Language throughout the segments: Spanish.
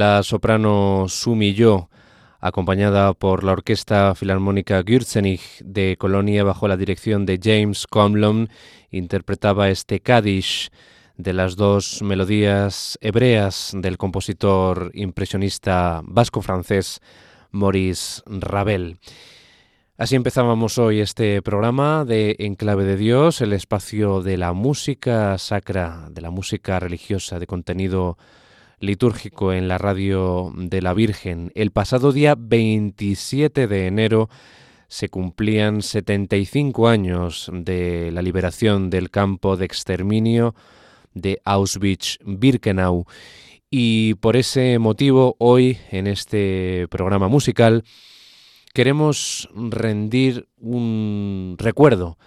La soprano Sumi Yo, acompañada por la Orquesta Filarmónica Gürzenich de Colonia bajo la dirección de James Comlon, interpretaba este Kaddish de las dos melodías hebreas del compositor impresionista vasco-francés Maurice Ravel. Así empezábamos hoy este programa de Enclave de Dios, el espacio de la música sacra, de la música religiosa de contenido litúrgico en la radio de la Virgen. El pasado día 27 de enero se cumplían 75 años de la liberación del campo de exterminio de Auschwitz-Birkenau. Y por ese motivo, hoy en este programa musical, queremos rendir un recuerdo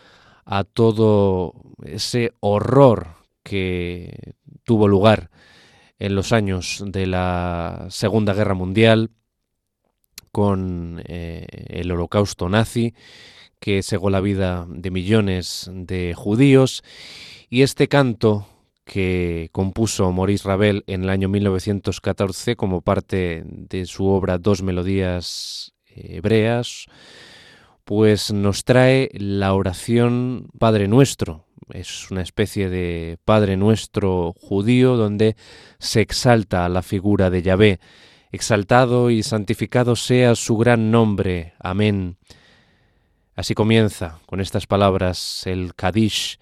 a todo ese horror que tuvo lugar en los años de la Segunda Guerra Mundial con eh, el holocausto nazi que cegó la vida de millones de judíos y este canto que compuso Maurice Ravel en el año 1914 como parte de su obra Dos Melodías Hebreas, pues nos trae la oración Padre Nuestro. Es una especie de Padre Nuestro judío donde se exalta la figura de Yahvé. Exaltado y santificado sea su gran nombre. Amén. Así comienza con estas palabras el Kadish,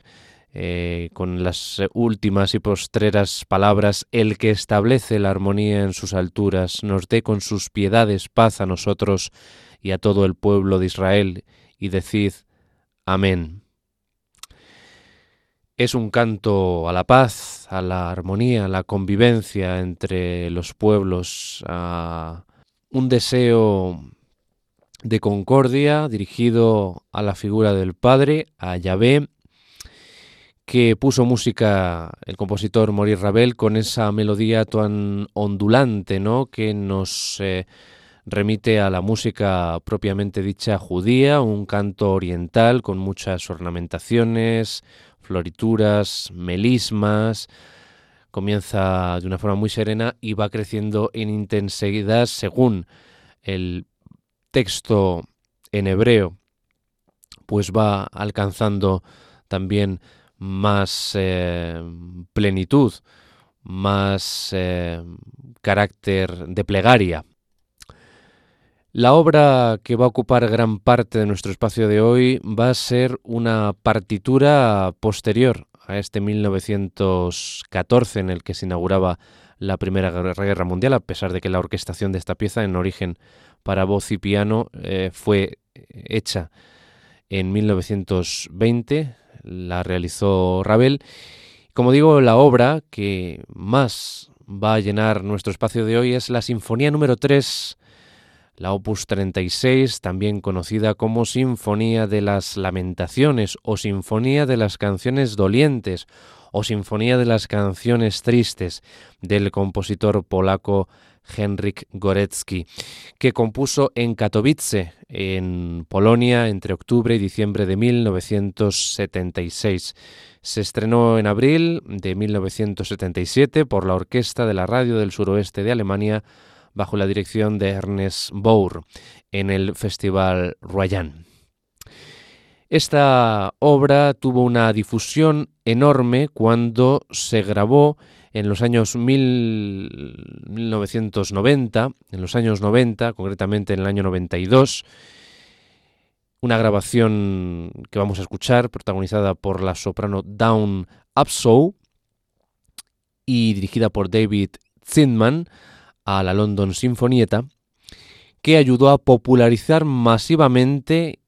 eh, con las últimas y postreras palabras, el que establece la armonía en sus alturas, nos dé con sus piedades paz a nosotros y a todo el pueblo de Israel, y decid, Amén. Es un canto a la paz, a la armonía, a la convivencia entre los pueblos, a un deseo de concordia dirigido a la figura del Padre, a Yahvé, que puso música el compositor Maurice Ravel con esa melodía tan ondulante, ¿no? que nos eh, remite a la música propiamente dicha judía, un canto oriental con muchas ornamentaciones, florituras, melismas. Comienza de una forma muy serena y va creciendo en intensidad según el texto en hebreo, pues va alcanzando también más eh, plenitud, más eh, carácter de plegaria. La obra que va a ocupar gran parte de nuestro espacio de hoy va a ser una partitura posterior a este 1914 en el que se inauguraba la Primera Guerra Mundial, a pesar de que la orquestación de esta pieza en origen para voz y piano eh, fue hecha en 1920 la realizó Ravel. Como digo, la obra que más va a llenar nuestro espacio de hoy es la Sinfonía número 3, la Opus 36, también conocida como Sinfonía de las Lamentaciones o Sinfonía de las Canciones Dolientes o Sinfonía de las Canciones Tristes del compositor polaco Henryk Gorecki, que compuso en Katowice, en Polonia, entre octubre y diciembre de 1976. Se estrenó en abril de 1977 por la Orquesta de la Radio del Suroeste de Alemania bajo la dirección de Ernest Bour en el Festival Royan. Esta obra tuvo una difusión enorme cuando se grabó en los años 1990, en los años 90, concretamente en el año 92, una grabación que vamos a escuchar, protagonizada por la soprano Dawn Upshaw y dirigida por David Zindman a la London Sinfonietta, que ayudó a popularizar masivamente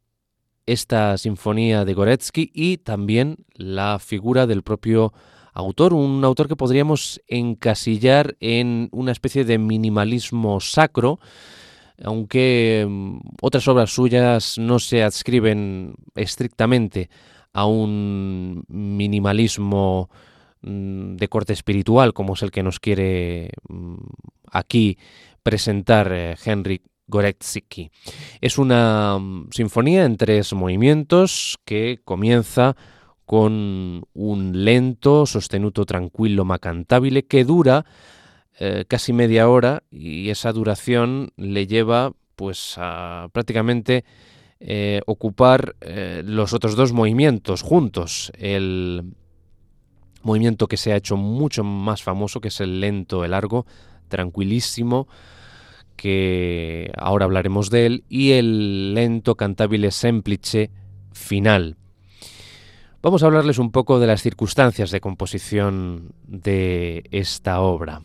esta sinfonía de Goretsky y también la figura del propio autor, un autor que podríamos encasillar en una especie de minimalismo sacro, aunque mm, otras obras suyas no se adscriben estrictamente a un minimalismo de corte espiritual, como es el que nos quiere mm, aquí presentar eh, Henry Gorecki. Es una sinfonía en tres movimientos que comienza con un lento, sostenuto tranquilo ma cantabile que dura eh, casi media hora y esa duración le lleva pues a prácticamente eh, ocupar los otros dos movimientos juntos. El movimiento que se ha hecho mucho más famoso, que es el lento, el largo, tranquilísimo, que ahora hablaremos de él, y el lento cantabile semplice final. Vamos a hablarles un poco de las circunstancias de composición de esta obra.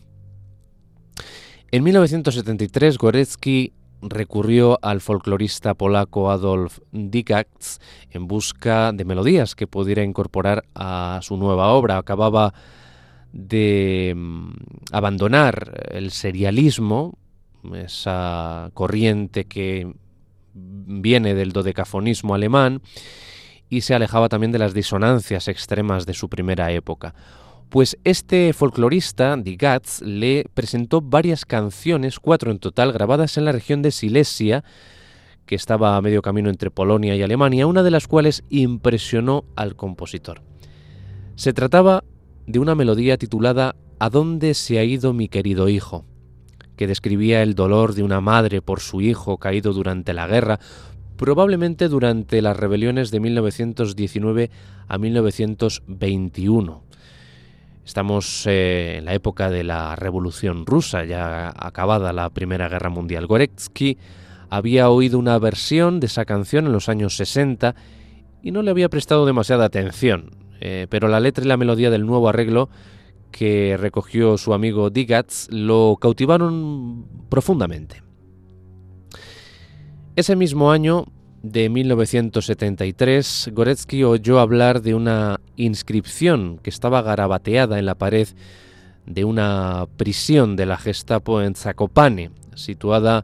En 1973 Gorecki recurrió al folclorista polaco Adolf Dickax en busca de melodías que pudiera incorporar a su nueva obra. Acababa de mm, abandonar el serialismo, esa corriente que viene del dodecafonismo alemán, y se alejaba también de las disonancias extremas de su primera época. Pues este folclorista, Digatz, le presentó varias canciones, cuatro en total, grabadas en la región de Silesia, que estaba a medio camino entre Polonia y Alemania, una de las cuales impresionó al compositor. Se trataba de una melodía titulada ¿A dónde se ha ido mi querido hijo? que describía el dolor de una madre por su hijo caído durante la guerra, probablemente durante las rebeliones de 1919 a 1921. Estamos eh, en la época de la Revolución Rusa, ya acabada la Primera Guerra Mundial. Goretsky había oído una versión de esa canción en los años 60 y no le había prestado demasiada atención, eh, pero la letra y la melodía del nuevo arreglo que recogió su amigo Digatz lo cautivaron profundamente. Ese mismo año de 1973, Goretsky oyó hablar de una inscripción que estaba garabateada en la pared de una prisión de la Gestapo en Zakopane, situada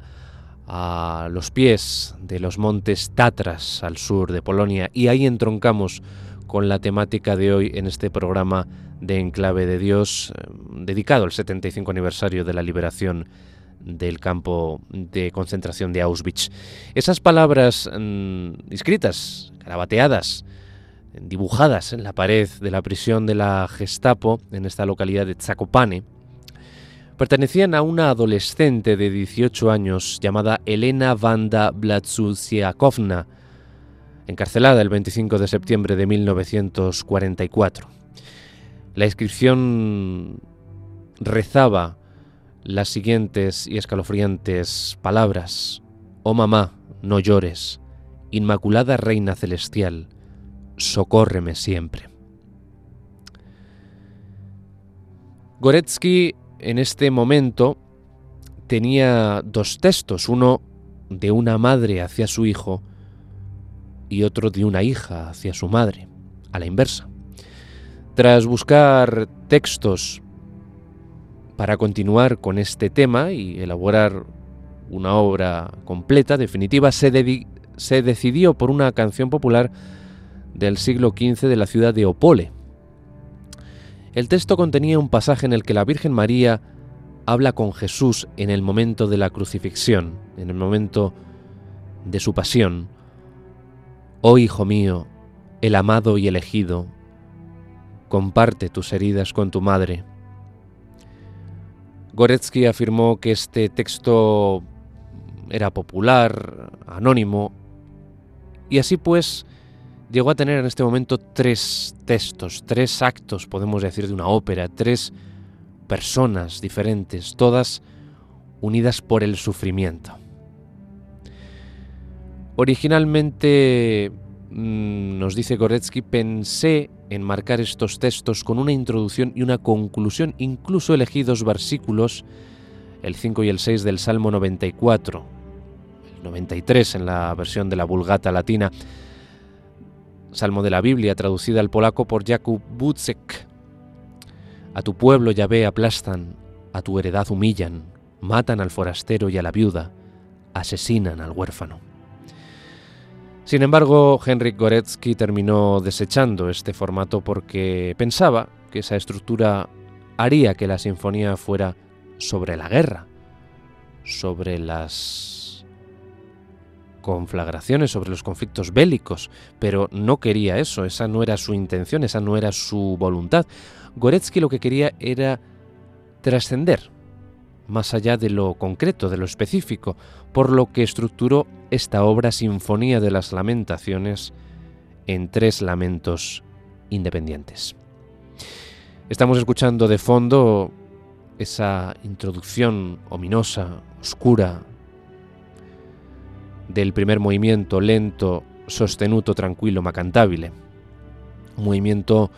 a los pies de los montes Tatras al sur de Polonia, y ahí entroncamos con la temática de hoy en este programa de Enclave de Dios, eh, dedicado al 75 aniversario de la liberación del campo de concentración de Auschwitz. Esas palabras mm, escritas, carabateadas, dibujadas en la pared de la prisión de la Gestapo en esta localidad de Zakopane, pertenecían a una adolescente de 18 años llamada Elena Vanda Blatsusiakovna, encarcelada el 25 de septiembre de 1944. La inscripción rezaba las siguientes y escalofriantes palabras. Oh mamá, no llores, Inmaculada Reina Celestial, socórreme siempre. Goretsky en este momento tenía dos textos, uno de una madre hacia su hijo y otro de una hija hacia su madre, a la inversa. Tras buscar textos para continuar con este tema y elaborar una obra completa, definitiva, se, decidió por una canción popular del siglo XV de la ciudad de Opole. El texto contenía un pasaje en el que la Virgen María habla con Jesús en el momento de la crucifixión, en el momento de su pasión. Oh Hijo mío, el amado y elegido, comparte tus heridas con tu madre Goretsky afirmó que este texto era popular, anónimo, y así pues llegó a tener en este momento tres textos, tres actos, podemos decir, de una ópera, tres personas diferentes, todas unidas por el sufrimiento. Originalmente, mm, nos dice Goretsky, pensé enmarcar estos textos con una introducción y una conclusión. Incluso elegí dos versículos, el 5 y el 6 del Salmo 94, el 93 en la versión de la Vulgata latina, Salmo de la Biblia traducida al polaco por Jakub Bucek. A tu pueblo Yahvé aplastan, a tu heredad humillan, matan al forastero y a la viuda, asesinan al huérfano. Sin embargo, Henrik Goretsky terminó desechando este formato porque pensaba que esa estructura haría que la sinfonía fuera sobre la guerra, sobre las conflagraciones, sobre los conflictos bélicos, pero no quería eso, esa no era su intención, esa no era su voluntad. Goretsky lo que quería era trascender más allá de lo concreto, de lo específico, por lo que estructuró esta obra Sinfonía de las Lamentaciones en tres lamentos independientes. Estamos escuchando de fondo esa introducción ominosa, oscura, del primer movimiento lento, sostenuto, tranquilo, macantabile. Un movimiento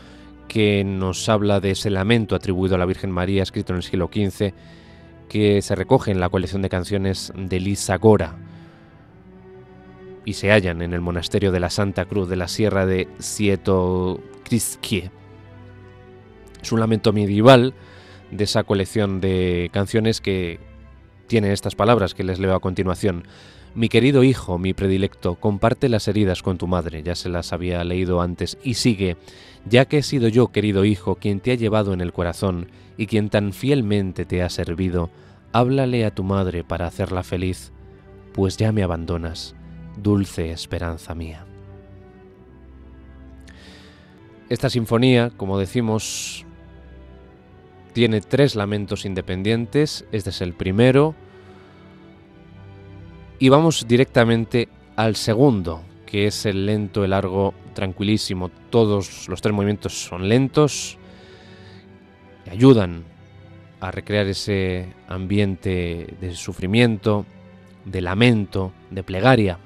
que nos habla de ese lamento atribuido a la Virgen María, escrito en el siglo XV, que se recoge en la colección de canciones de Lisa Gora y se hallan en el monasterio de la Santa Cruz de la Sierra de Sietokriskie. Es un lamento medieval de esa colección de canciones que tiene estas palabras que les leo a continuación. Mi querido hijo, mi predilecto, comparte las heridas con tu madre, ya se las había leído antes, y sigue, ya que he sido yo, querido hijo, quien te ha llevado en el corazón y quien tan fielmente te ha servido, háblale a tu madre para hacerla feliz, pues ya me abandonas, dulce esperanza mía. Esta sinfonía, como decimos, tiene tres lamentos independientes, este es el primero, y vamos directamente al segundo, que es el lento, el largo, tranquilísimo. Todos los tres movimientos son lentos y ayudan a recrear ese ambiente de sufrimiento, de lamento, de plegaria.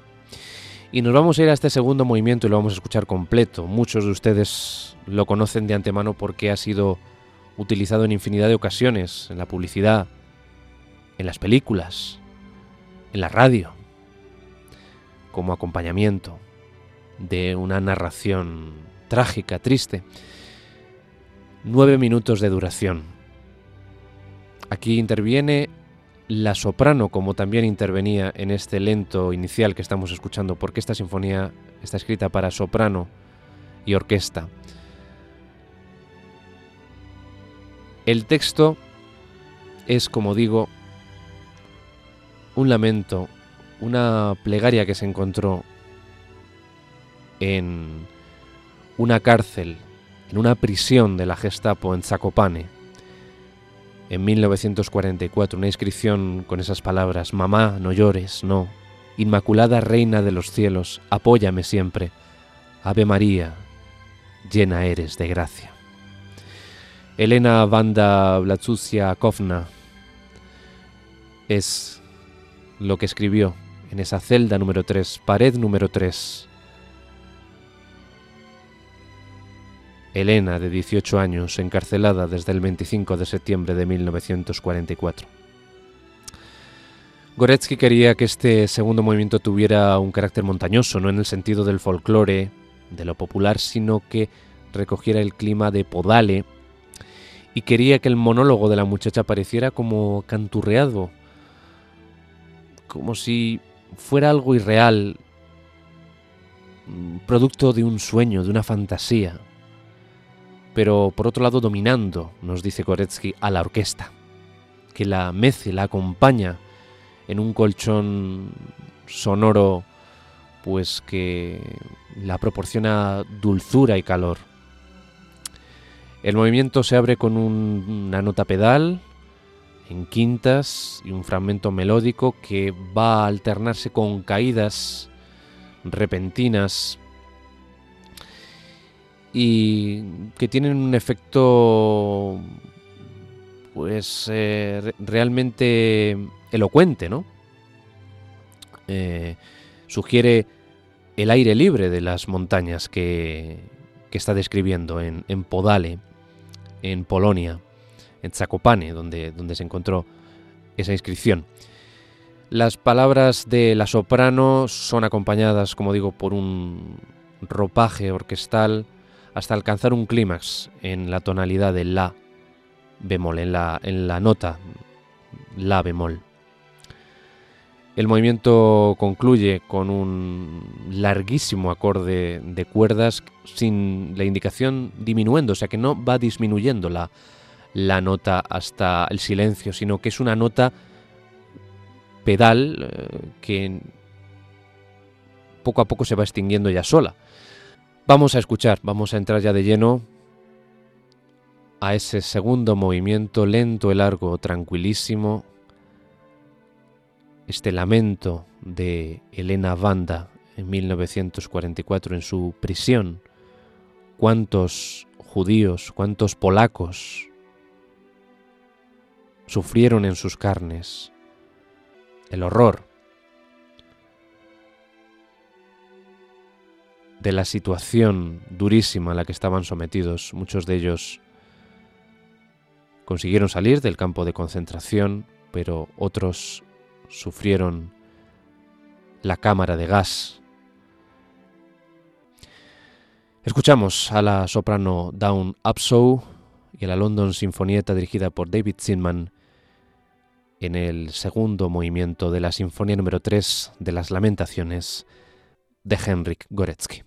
Y nos vamos a ir a este segundo movimiento y lo vamos a escuchar completo. Muchos de ustedes lo conocen de antemano porque ha sido utilizado en infinidad de ocasiones, en la publicidad, en las películas, en la radio, como acompañamiento de una narración trágica, triste. Nueve minutos de duración. Aquí interviene la soprano, como también intervenía en este lento inicial que estamos escuchando, porque esta sinfonía está escrita para soprano y orquesta. El texto es, como digo, un lamento, una plegaria que se encontró en una cárcel, en una prisión de la Gestapo en Zakopane, en 1944, una inscripción con esas palabras, Mamá, no llores, no, Inmaculada Reina de los cielos, apóyame siempre, Ave María, llena eres de gracia. Elena Vanda Blatsusia Kovna es lo que escribió en esa celda número 3, pared número 3. Elena, de 18 años, encarcelada desde el 25 de septiembre de 1944. Goretsky quería que este segundo movimiento tuviera un carácter montañoso, no en el sentido del folclore, de lo popular, sino que recogiera el clima de Podale y quería que el monólogo de la muchacha pareciera como canturreado, como si fuera algo irreal, producto de un sueño, de una fantasía, pero por otro lado dominando, nos dice Koretsky, a la orquesta, que la mece, la acompaña en un colchón sonoro, pues que la proporciona dulzura y calor. El movimiento se abre con una nota pedal en quintas y un fragmento melódico que va a alternarse con caídas repentinas y que tienen un efecto pues eh, realmente elocuente, ¿no? Eh, sugiere el aire libre de las montañas que, está describiendo en Podale en Polonia, en Zakopane, donde, donde se encontró esa inscripción. Las palabras de la soprano son acompañadas, como digo, por un ropaje orquestal hasta alcanzar un clímax en la tonalidad de la bemol, en la, en la nota la bemol. El movimiento concluye con un larguísimo acorde de cuerdas sin la indicación disminuyendo, o sea que no va disminuyendo la, la nota hasta el silencio, sino que es una nota pedal eh, que poco a poco se va extinguiendo ya sola. Vamos a escuchar, vamos a entrar ya de lleno a ese segundo movimiento lento y largo, tranquilísimo, este lamento de Elena Vanda en 1944 en su prisión, cuántos judíos, cuántos polacos sufrieron en sus carnes el horror de la situación durísima a la que estaban sometidos. Muchos de ellos consiguieron salir del campo de concentración, pero otros sufrieron la cámara de gas. Escuchamos a la soprano Dawn Upshaw y a la London Sinfonieta dirigida por David Zinman en el segundo movimiento de la Sinfonía número 3 de las Lamentaciones de Henrik Goretzky.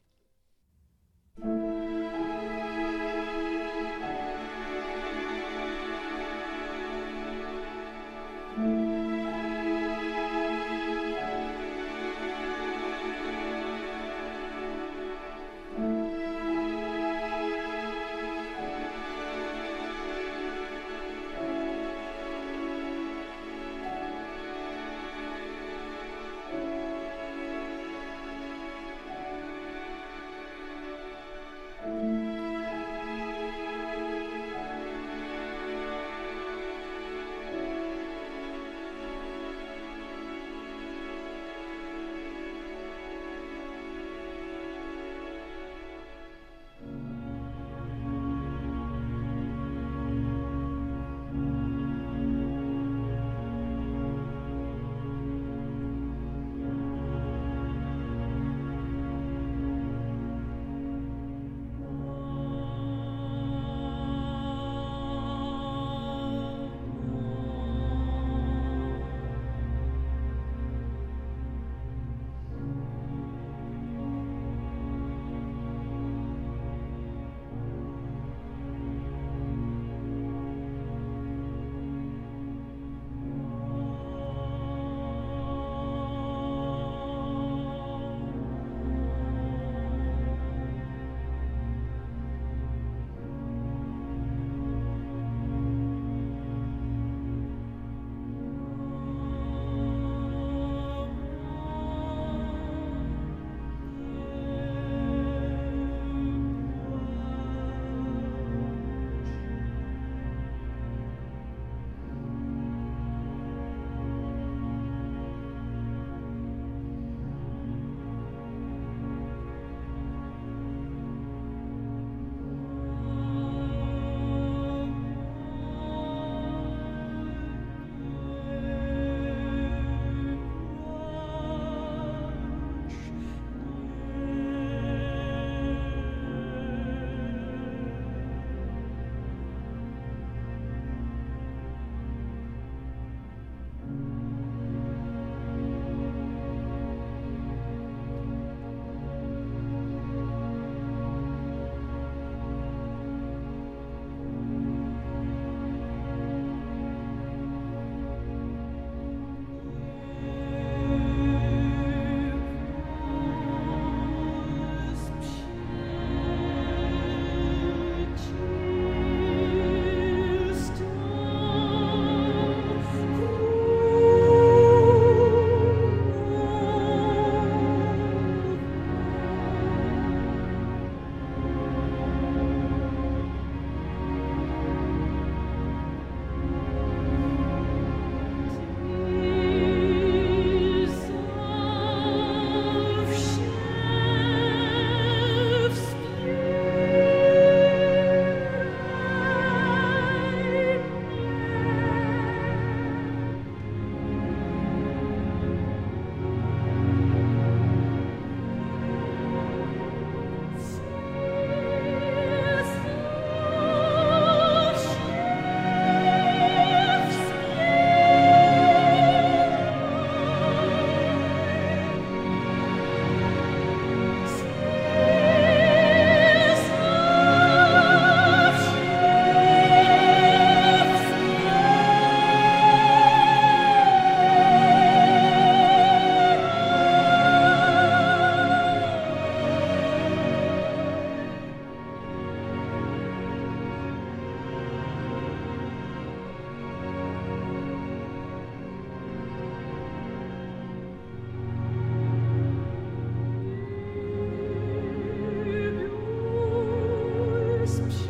crispy.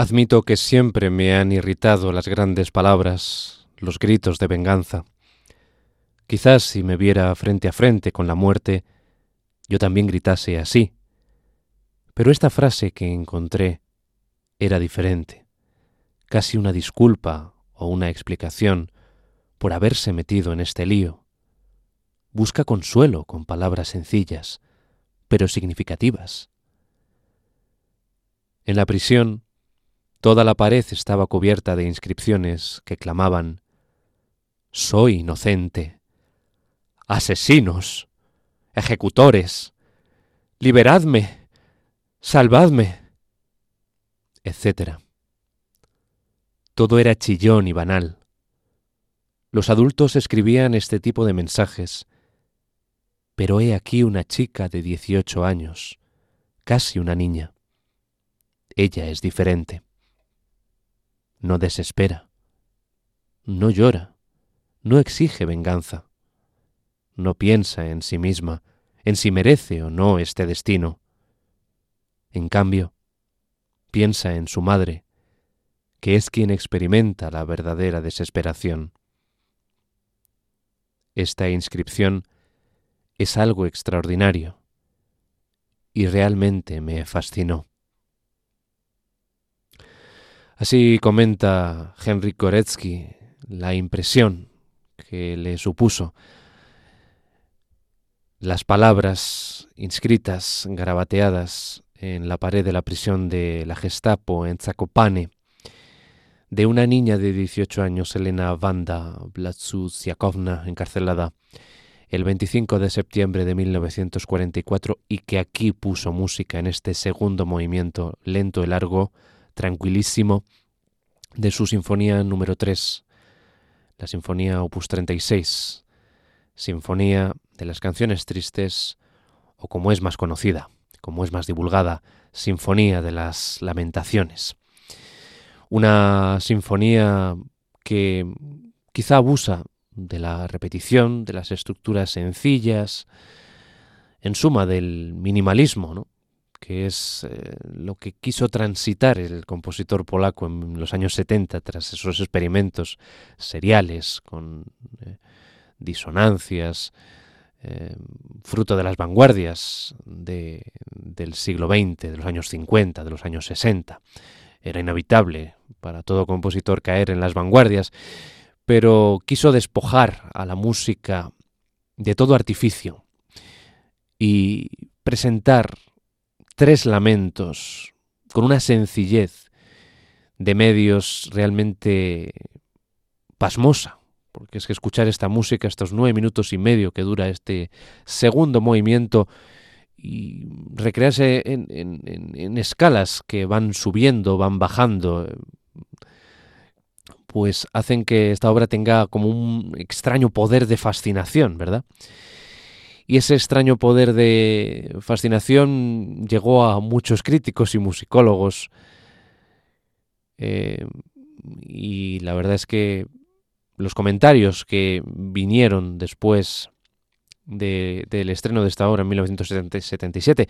Admito que siempre me han irritado las grandes palabras, los gritos de venganza. Quizás si me viera frente a frente con la muerte, yo también gritase así. Pero esta frase que encontré era diferente, casi una disculpa o una explicación por haberse metido en este lío. Busca consuelo con palabras sencillas, pero significativas. En la prisión, toda la pared estaba cubierta de inscripciones que clamaban Soy inocente. Asesinos. Ejecutores. Liberadme. Salvadme. etc. Todo era chillón y banal. Los adultos escribían este tipo de mensajes, pero he aquí una chica de dieciocho años, casi una niña. Ella es diferente. No desespera, no llora, no exige venganza, no piensa en sí misma, en si merece o no este destino. En cambio, piensa en su madre, que es quien experimenta la verdadera desesperación. Esta inscripción es algo extraordinario y realmente me fascinó. Así comenta Henry Koretsky la impresión que le supuso. Las palabras inscritas, garabateadas en la pared de la prisión de la Gestapo en Zakopane, de una niña de 18 años, Elena Vanda Blatsusiakovna, encarcelada el 25 de septiembre de 1944 y que aquí puso música en este segundo movimiento lento y largo, tranquilísimo de su sinfonía número 3, la sinfonía opus 36, sinfonía de las canciones tristes o como es más conocida, como es más divulgada, sinfonía de las lamentaciones. Una sinfonía que quizá abusa de la repetición, de las estructuras sencillas, en suma del minimalismo, ¿no? Que es eh, lo que quiso transitar el compositor polaco en los años 70 tras esos experimentos seriales con eh, disonancias, eh, fruto de las vanguardias del siglo XX, de los años 50, de los años 60. Era inevitable para todo compositor caer en las vanguardias, pero quiso despojar a la música de todo artificio y presentar tres lamentos con una sencillez de medios realmente pasmosa, porque es que escuchar esta música, estos nueve minutos y medio que dura este segundo movimiento, y recrearse en, escalas que van subiendo, van bajando, pues hacen que esta obra tenga como un extraño poder de fascinación, ¿verdad? Y ese extraño poder de fascinación llegó a muchos críticos y musicólogos. Eh, y la verdad es que los comentarios que vinieron después del estreno de esta obra en 1977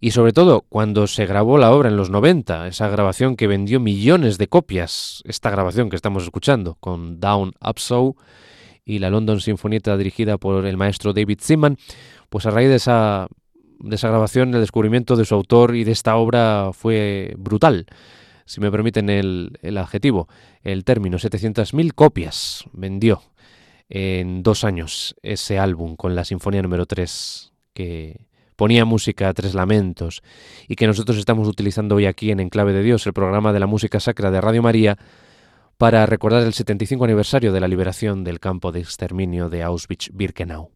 y sobre todo cuando se grabó la obra en los 90, esa grabación que vendió millones de copias, esta grabación que estamos escuchando con Down Up So, y la London Sinfonieta dirigida por el maestro David Seaman, pues a raíz de esa, de esa grabación el descubrimiento de su autor y de esta obra fue brutal, si me permiten el, el adjetivo, el término, 700.000 copias vendió en dos años ese álbum con la Sinfonía número 3 que ponía música a tres lamentos y que nosotros estamos utilizando hoy aquí en Enclave de Dios, el programa de la música sacra de Radio María, para recordar el 75 aniversario de la liberación del campo de exterminio de Auschwitz-Birkenau.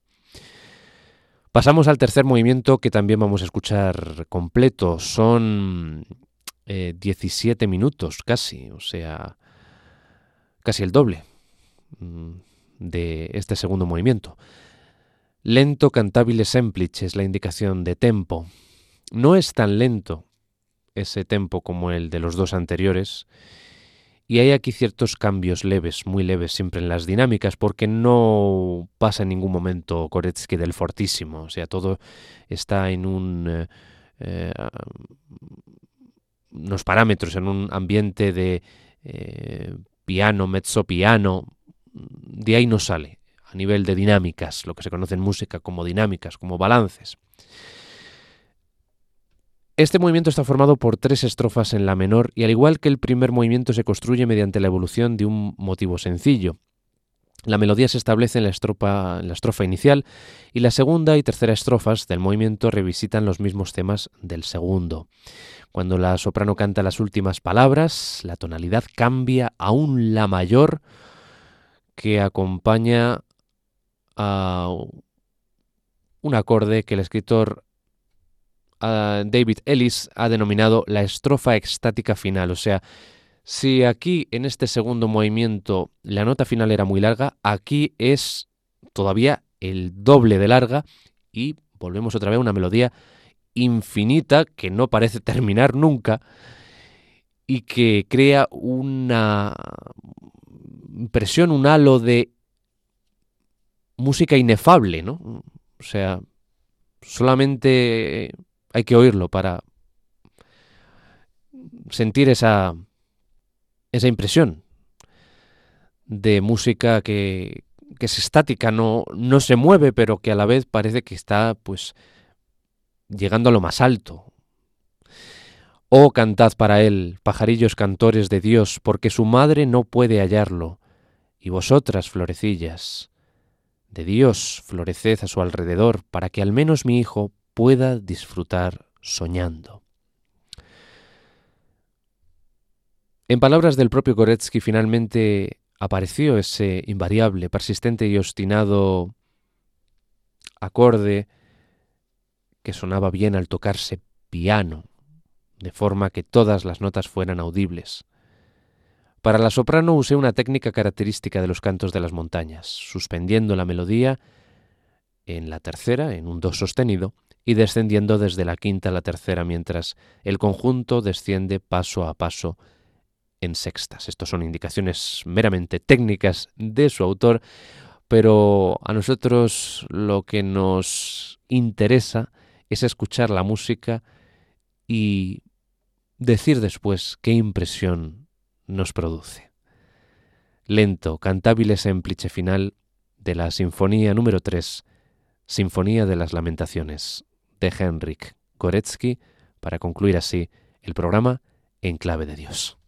Pasamos al tercer movimiento que también vamos a escuchar completo. Son 17 eh, minutos casi, o sea, casi el doble mm, de este segundo movimiento. Lento cantabile semplice es la indicación de tempo. No es tan lento ese tempo como el de los dos anteriores, y hay aquí ciertos cambios leves, muy leves siempre en las dinámicas, porque no pasa en ningún momento Koretsky del fortísimo, o sea, todo está en. Eh, eh, unos parámetros en un ambiente de eh, piano, mezzo piano, de ahí no sale, a nivel de dinámicas, lo que se conoce en música como dinámicas, como balances. Este movimiento está formado por tres estrofas en la menor y al igual que el primer movimiento se construye mediante la evolución de un motivo sencillo. La melodía se establece en la, estrofa, inicial y la segunda y tercera estrofas del movimiento revisitan los mismos temas del segundo. Cuando la soprano canta las últimas palabras, la tonalidad cambia a un la mayor que acompaña a un acorde que el escritor David Ellis ha denominado la estrofa extática final, o sea, si aquí en este segundo movimiento la nota final era muy larga, aquí es todavía el doble de larga y volvemos otra vez a una melodía infinita que no parece terminar nunca y que crea una impresión, un halo de música inefable, ¿no? O sea, solamente hay que oírlo para sentir esa, esa impresión de música que, que es estática, no, no se mueve, pero que a la vez parece que está pues llegando a lo más alto. Oh, cantad para él, pajarillos cantores de Dios, porque su madre no puede hallarlo, y vosotras, florecillas, de Dios floreced a su alrededor, para que al menos mi hijo pueda disfrutar soñando. En palabras del propio Koretsky, finalmente apareció ese invariable, persistente y obstinado acorde que sonaba bien al tocarse piano, de forma que todas las notas fueran audibles. Para la soprano usé una técnica característica de los cantos de las montañas, suspendiendo la melodía en la tercera, en un do sostenido, y descendiendo desde la quinta a la tercera, mientras el conjunto desciende paso a paso en sextas. Estas son indicaciones meramente técnicas de su autor, pero a nosotros lo que nos interesa es escuchar la música y decir después qué impresión nos produce. Lento, cantable semplice final de la Sinfonía número 3, Sinfonía de las Lamentaciones, de Henrik Koretsky, para concluir así el programa En Clave de Dios.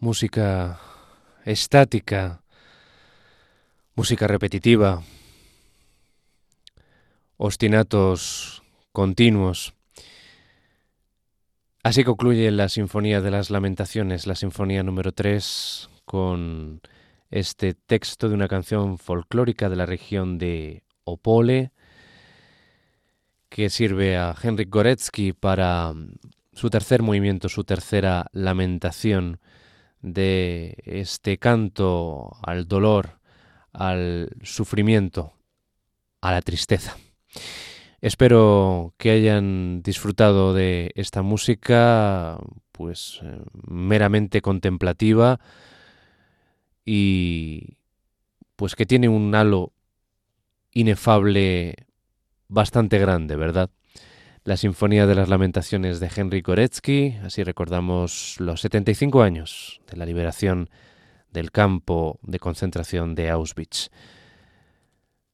Música estática, música repetitiva, ostinatos continuos. Así concluye la Sinfonía de las Lamentaciones, la Sinfonía número 3, con este texto de una canción folclórica de la región de Opole, que sirve a Henrik Goretsky para su tercer movimiento, su tercera lamentación de este canto al dolor, al sufrimiento, a la tristeza. Espero que hayan disfrutado de esta música pues eh, meramente contemplativa y pues que tiene un halo inefable bastante grande, ¿verdad? La Sinfonía de las Lamentaciones de Henry Koretsky, así recordamos los 75 años de la liberación del campo de concentración de Auschwitz.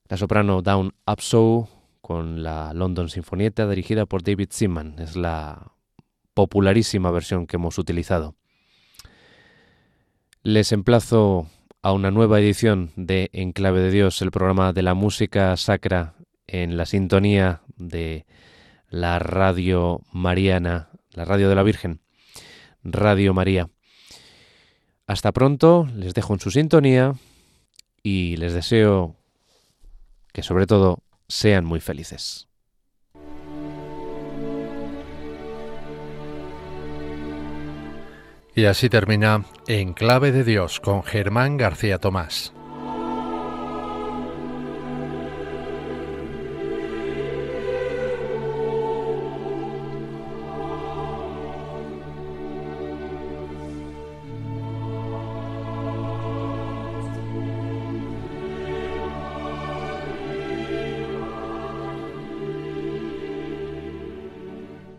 La soprano Dawn Upshaw con la London Sinfonietta dirigida por David Seaman. Es la popularísima versión que hemos utilizado. Les emplazo a una nueva edición de Enclave de Dios, el programa de la música sacra en la sintonía de la radio mariana, la radio de la Virgen, Radio María. Hasta pronto, les dejo en su sintonía y les deseo que sobre todo sean muy felices. Y así termina En Clave de Dios con Germán García Tomás.